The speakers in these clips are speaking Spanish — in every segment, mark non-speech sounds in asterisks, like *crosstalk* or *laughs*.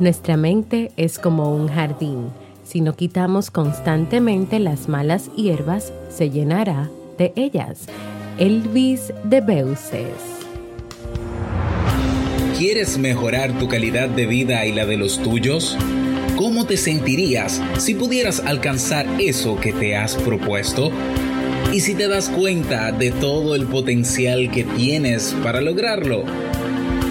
Nuestra mente es como un jardín. Si no quitamos constantemente las malas hierbas, se llenará de ellas. Elvis de Beuces. ¿Quieres mejorar tu calidad de vida y la de los tuyos? ¿Cómo te sentirías si pudieras alcanzar eso que te has propuesto? ¿Y si te das cuenta de todo el potencial que tienes para lograrlo?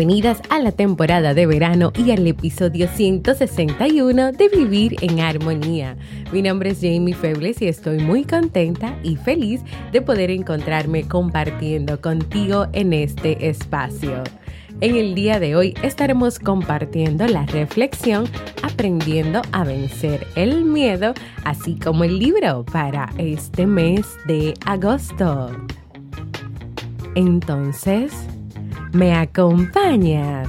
Bienvenidas a la temporada de verano y al episodio 161 de Vivir en Armonía. Mi nombre es Jamie Febles y estoy muy contenta y feliz de poder encontrarme compartiendo contigo en este espacio. En el día de hoy estaremos compartiendo la reflexión Aprendiendo a vencer el miedo, así como el libro para este mes de agosto. Entonces, ¿Me acompañas?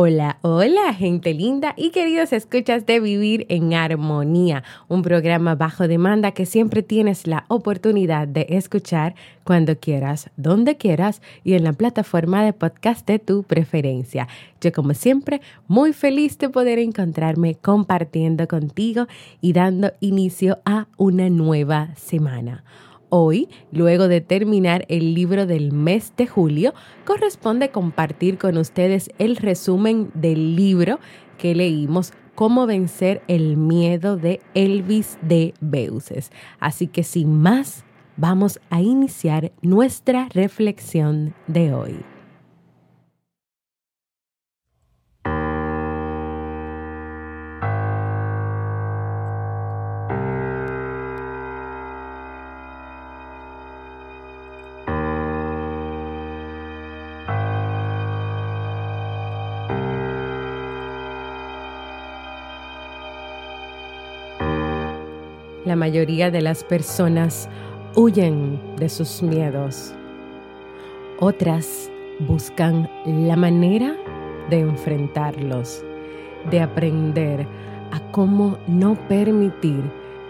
Hola, hola gente linda y queridos escuchas de Vivir en Armonía, un programa bajo demanda que siempre tienes la oportunidad de escuchar cuando quieras, donde quieras y en la plataforma de podcast de tu preferencia. Yo como siempre muy feliz de poder encontrarme compartiendo contigo y dando inicio a una nueva semana. Hoy, luego de terminar el libro del mes de julio, corresponde compartir con ustedes el resumen del libro que leímos Cómo vencer el miedo de Elvis de Beuces. Así que sin más, vamos a iniciar nuestra reflexión de hoy. La mayoría de las personas huyen de sus miedos. Otras buscan la manera de enfrentarlos, de aprender a cómo no permitir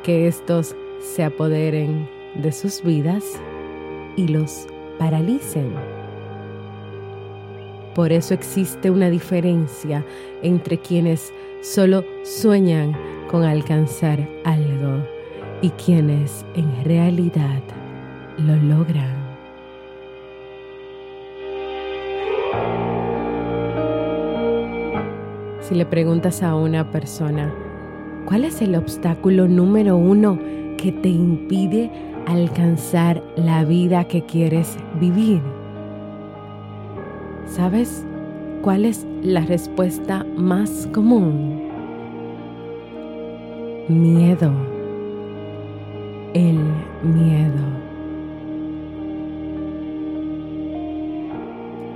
que estos se apoderen de sus vidas y los paralicen. Por eso existe una diferencia entre quienes solo sueñan con alcanzar algo y quienes en realidad lo logran. Si le preguntas a una persona, ¿cuál es el obstáculo número uno que te impide alcanzar la vida que quieres vivir? ¿Sabes cuál es la respuesta más común? Miedo el miedo.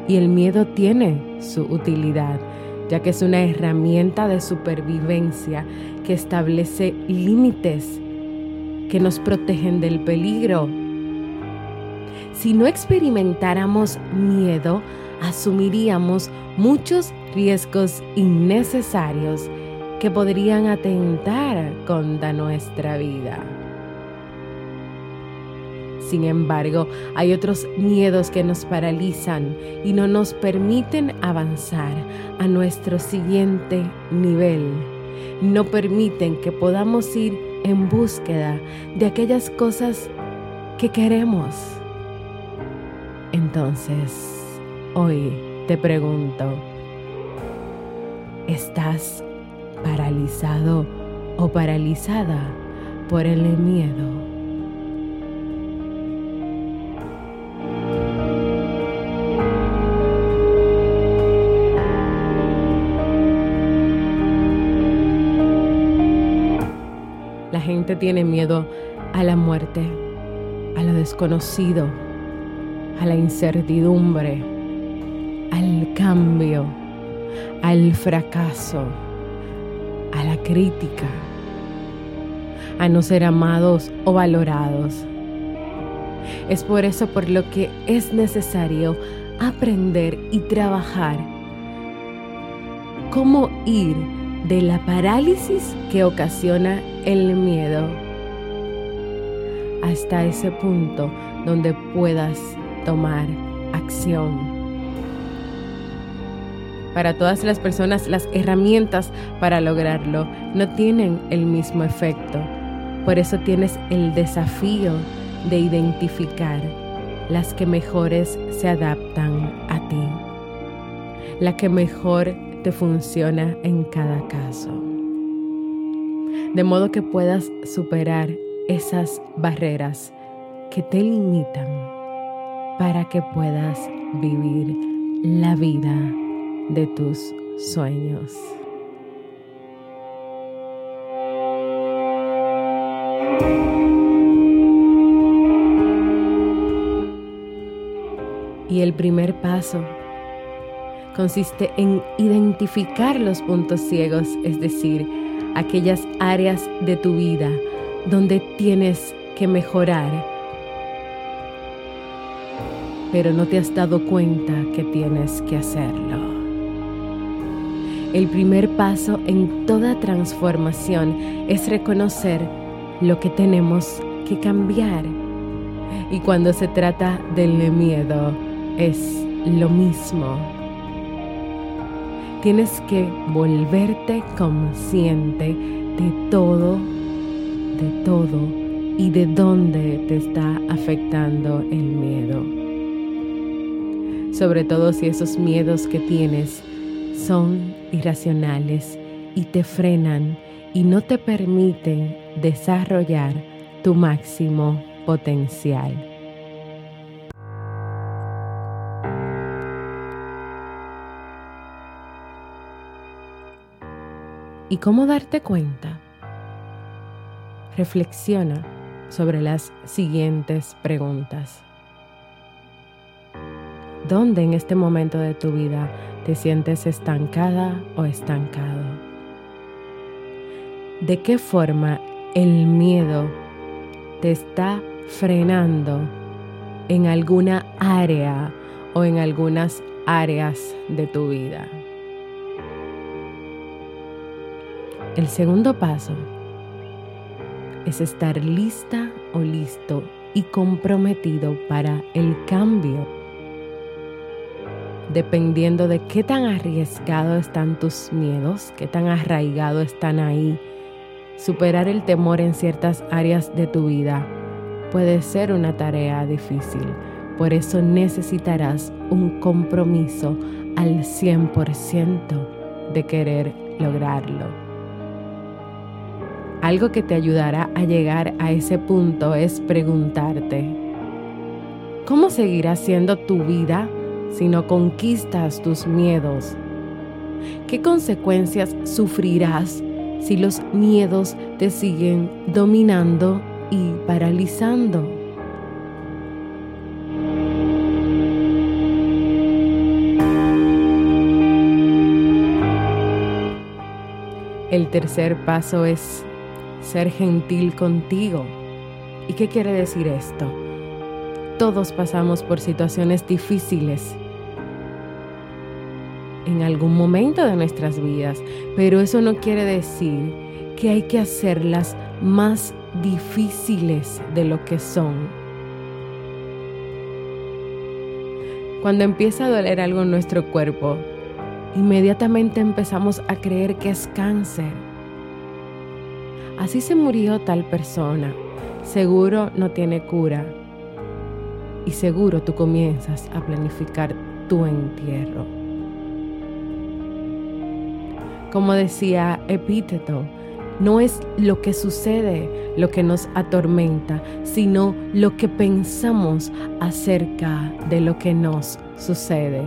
Y el miedo tiene su utilidad, ya que es una herramienta de supervivencia que establece límites que nos protegen del peligro. Si no experimentáramos miedo, asumiríamos muchos riesgos innecesarios que podrían atentar contra nuestra vida. Sin embargo, hay otros miedos que nos paralizan y no nos permiten avanzar a nuestro siguiente nivel. No permiten que podamos ir en búsqueda de aquellas cosas que queremos. Entonces, hoy te pregunto, ¿estás paralizado o paralizada por el miedo? Tiene miedo a la muerte, a lo desconocido, a la incertidumbre, al cambio, al fracaso, a la crítica, a no ser amados o valorados. Es por eso por lo que es necesario aprender y trabajar cómo ir de la parálisis que ocasiona el miedo hasta ese punto donde puedas tomar acción. Para todas las personas las herramientas para lograrlo no tienen el mismo efecto. Por eso tienes el desafío de identificar las que mejores se adaptan a ti, la que mejor te funciona en cada caso. De modo que puedas superar esas barreras que te limitan para que puedas vivir la vida de tus sueños. Y el primer paso consiste en identificar los puntos ciegos, es decir, aquellas áreas de tu vida donde tienes que mejorar, pero no te has dado cuenta que tienes que hacerlo. El primer paso en toda transformación es reconocer lo que tenemos que cambiar. Y cuando se trata del miedo, es lo mismo. Tienes que volverte consciente de todo de todo y de dónde te está afectando el miedo. Sobre todo si esos miedos que tienes son irracionales y te frenan y no te permiten desarrollar tu máximo potencial. ¿Y cómo darte cuenta? Reflexiona sobre las siguientes preguntas. ¿Dónde en este momento de tu vida te sientes estancada o estancado? ¿De qué forma el miedo te está frenando en alguna área o en algunas áreas de tu vida? El segundo paso es estar lista o listo y comprometido para el cambio. Dependiendo de qué tan arriesgado están tus miedos, qué tan arraigados están ahí, superar el temor en ciertas áreas de tu vida puede ser una tarea difícil. Por eso necesitarás un compromiso al 100% de querer lograrlo. Algo que te ayudará a llegar a ese punto es preguntarte, ¿cómo seguirá siendo tu vida si no conquistas tus miedos? ¿Qué consecuencias sufrirás si los miedos te siguen dominando y paralizando? El tercer paso es ser gentil contigo. ¿Y qué quiere decir esto? Todos pasamos por situaciones difíciles en algún momento de nuestras vidas, pero eso no quiere decir que hay que hacerlas más difíciles de lo que son. Cuando empieza a doler algo en nuestro cuerpo, inmediatamente empezamos a creer que es cáncer. Así se murió tal persona. Seguro no tiene cura. Y seguro tú comienzas a planificar tu entierro. Como decía Epíteto, no es lo que sucede lo que nos atormenta, sino lo que pensamos acerca de lo que nos sucede.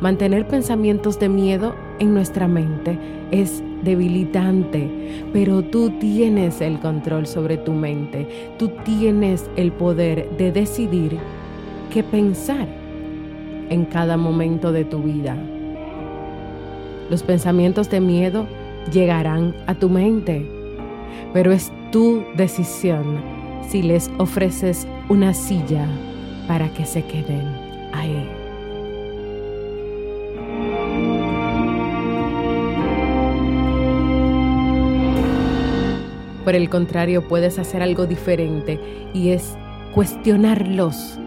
Mantener pensamientos de miedo en nuestra mente es debilitante, pero tú tienes el control sobre tu mente, tú tienes el poder de decidir qué pensar en cada momento de tu vida. Los pensamientos de miedo llegarán a tu mente, pero es tu decisión si les ofreces una silla para que se queden ahí. Por el contrario, puedes hacer algo diferente y es cuestionarlos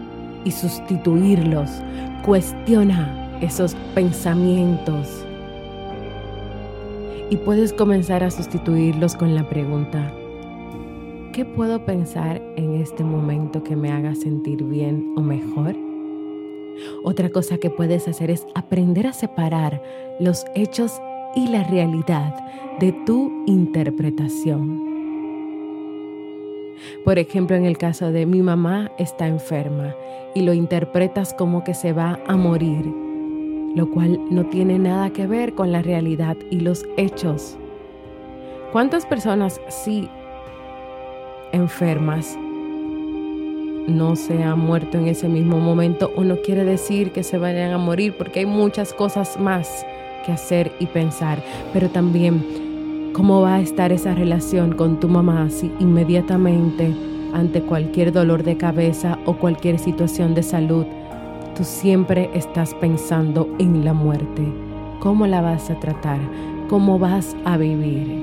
y sustituirlos. Cuestiona esos pensamientos y puedes comenzar a sustituirlos con la pregunta, ¿qué puedo pensar en este momento que me haga sentir bien o mejor? Otra cosa que puedes hacer es aprender a separar los hechos y la realidad de tu interpretación. Por ejemplo, en el caso de mi mamá está enferma y lo interpretas como que se va a morir lo cual no tiene nada que ver con la realidad y los hechos. ¿Cuántas personas sí enfermas no se han muerto en ese mismo momento o no quiere decir que se vayan a morir porque hay muchas cosas más que hacer y pensar, pero también cómo va a estar esa relación con tu mamá si inmediatamente ante cualquier dolor de cabeza o cualquier situación de salud tú siempre estás pensando en la muerte. ¿Cómo la vas a tratar? ¿Cómo vas a vivir?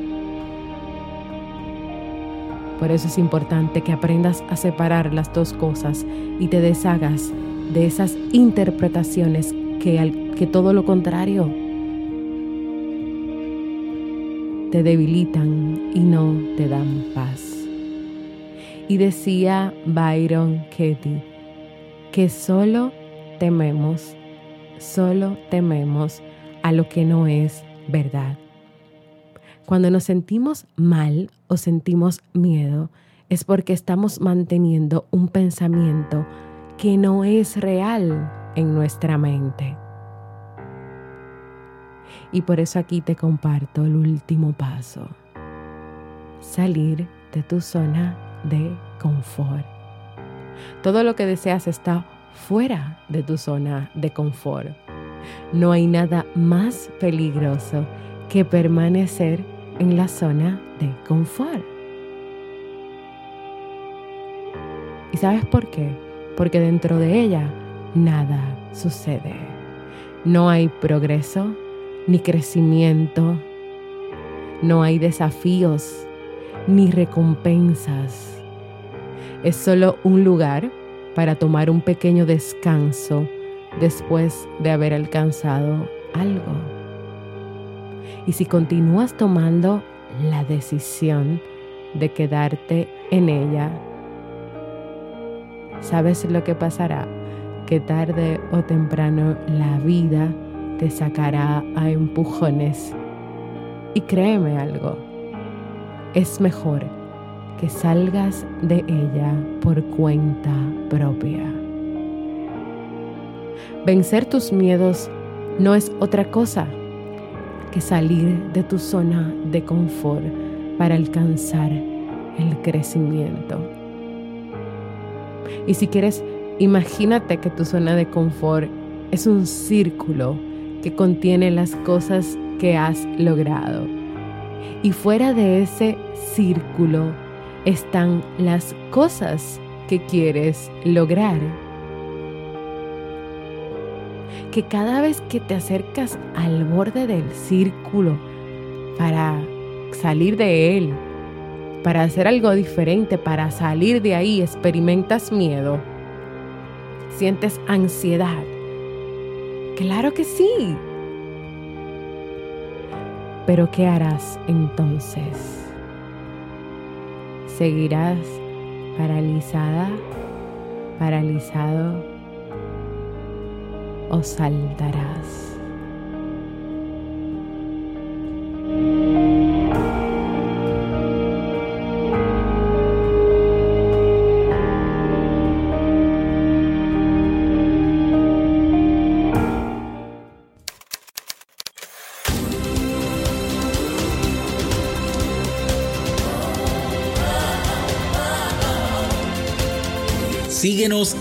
Por eso es importante que aprendas a separar las dos cosas y te deshagas de esas interpretaciones que, que todo lo contrario te debilitan y no te dan paz. Y decía Byron Katie que solo tememos, solo tememos a lo que no es verdad. Cuando nos sentimos mal o sentimos miedo, es porque estamos manteniendo un pensamiento que no es real en nuestra mente. Y por eso aquí te comparto el último paso. Salir de tu zona de confort. Todo lo que deseas está fuera de tu zona de confort. No hay nada más peligroso que permanecer en la zona de confort. ¿Y sabes por qué? Porque dentro de ella nada sucede. No hay progreso ni crecimiento. No hay desafíos ni recompensas. Es solo un lugar para tomar un pequeño descanso después de haber alcanzado algo. Y si continúas tomando la decisión de quedarte en ella, ¿sabes lo que pasará? Que tarde o temprano la vida te sacará a empujones. Y créeme algo, es mejor que salgas de ella por cuenta propia. Vencer tus miedos no es otra cosa que salir de tu zona de confort para alcanzar el crecimiento. Y si quieres, imagínate que tu zona de confort es un círculo que contiene las cosas que has logrado. Y fuera de ese círculo están las cosas que quieres lograr. Que cada vez que te acercas al borde del círculo para salir de él, para hacer algo diferente, para salir de ahí, experimentas miedo. ¿Sientes ansiedad? Claro que sí. Pero ¿qué harás entonces? ¿Seguirás paralizada, paralizado o saltarás?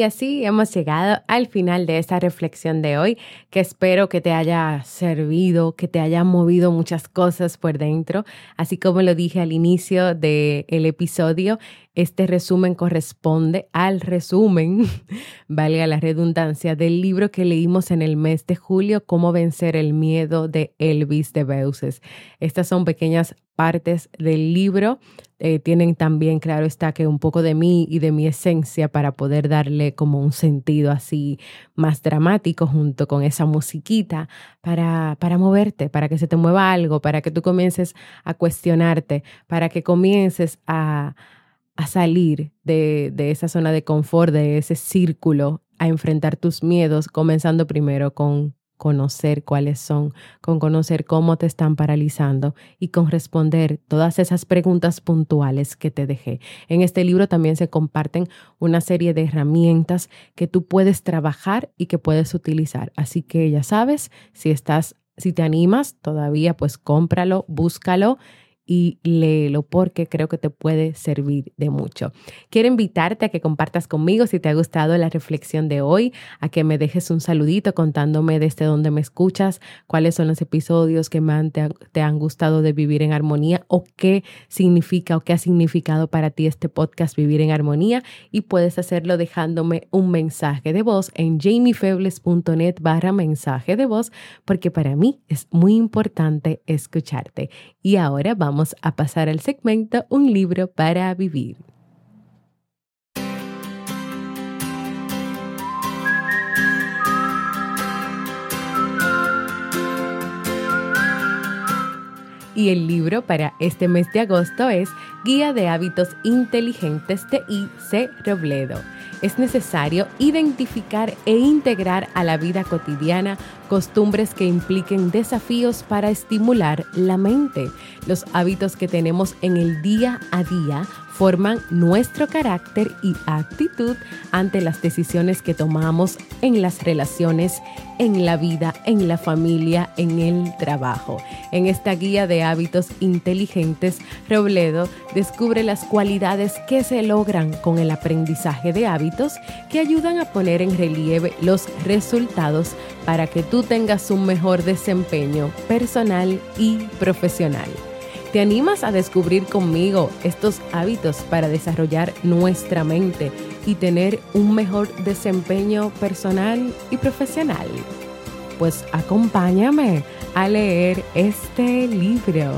Y así hemos llegado al final de esta reflexión de hoy, que espero que te haya servido, que te haya movido muchas cosas por dentro. Así como lo dije al inicio del episodio, este resumen corresponde al resumen, *laughs* valga la redundancia, del libro que leímos en el mes de julio, Cómo vencer el miedo de Elvis de Beuces. Estas son pequeñas partes del libro. Eh, tienen también, claro está, que un poco de mí y de mi esencia para poder darle como un sentido así más dramático junto con esa musiquita para, para moverte, para que se te mueva algo, para que tú comiences a cuestionarte, para que comiences a a salir de, de esa zona de confort, de ese círculo, a enfrentar tus miedos, comenzando primero con conocer cuáles son, con conocer cómo te están paralizando y con responder todas esas preguntas puntuales que te dejé. En este libro también se comparten una serie de herramientas que tú puedes trabajar y que puedes utilizar. Así que ya sabes, si estás si te animas todavía, pues cómpralo, búscalo y léelo porque creo que te puede servir de mucho. Quiero invitarte a que compartas conmigo si te ha gustado la reflexión de hoy, a que me dejes un saludito contándome desde dónde me escuchas, cuáles son los episodios que más te, han gustado de vivir en armonía o qué significa o qué ha significado para ti este podcast Vivir en Armonía y puedes hacerlo dejándome un mensaje de voz en jamiefebles.net barra mensaje de voz porque para mí es muy importante escucharte. Y ahora vamos a pasar al segmento Un libro para vivir. Y el libro para este mes de agosto es Guía de Hábitos Inteligentes de I.C. Robledo. Es necesario identificar e integrar a la vida cotidiana costumbres que impliquen desafíos para estimular la mente. Los hábitos que tenemos en el día a día forman nuestro carácter y actitud ante las decisiones que tomamos en las relaciones, en la vida, en la familia, en el trabajo. En esta guía de hábitos inteligentes, Robledo descubre las cualidades que se logran con el aprendizaje de hábitos que ayudan a poner en relieve los resultados para que tú tengas un mejor desempeño personal y profesional. ¿Te animas a descubrir conmigo estos hábitos para desarrollar nuestra mente y tener un mejor desempeño personal y profesional? Pues acompáñame a leer este libro.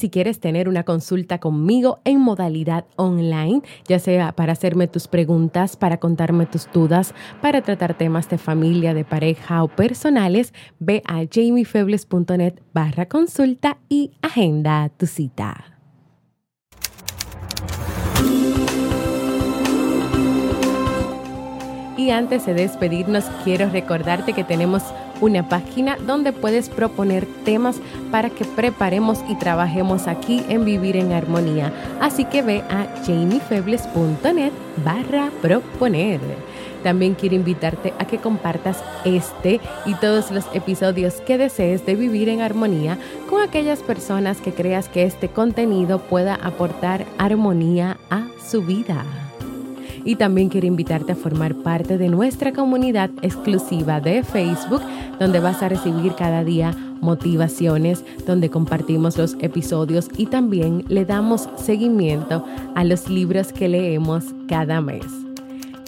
Si quieres tener una consulta conmigo en modalidad online, ya sea para hacerme tus preguntas, para contarme tus dudas, para tratar temas de familia, de pareja o personales, ve a jamiefebles.net barra consulta y agenda tu cita. Y antes de despedirnos, quiero recordarte que tenemos una página donde puedes proponer temas para que preparemos y trabajemos aquí en Vivir en Armonía. Así que ve a jamiefebles.net barra proponer. También quiero invitarte a que compartas este y todos los episodios que desees de vivir en armonía con aquellas personas que creas que este contenido pueda aportar armonía a su vida. Y también quiero invitarte a formar parte de nuestra comunidad exclusiva de Facebook, donde vas a recibir cada día motivaciones, donde compartimos los episodios y también le damos seguimiento a los libros que leemos cada mes.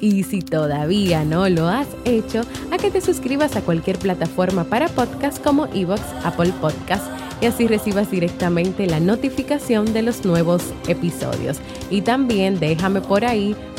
Y si todavía no lo has hecho, a que te suscribas a cualquier plataforma para podcast como Evox, Apple Podcast y así recibas directamente la notificación de los nuevos episodios. Y también déjame por ahí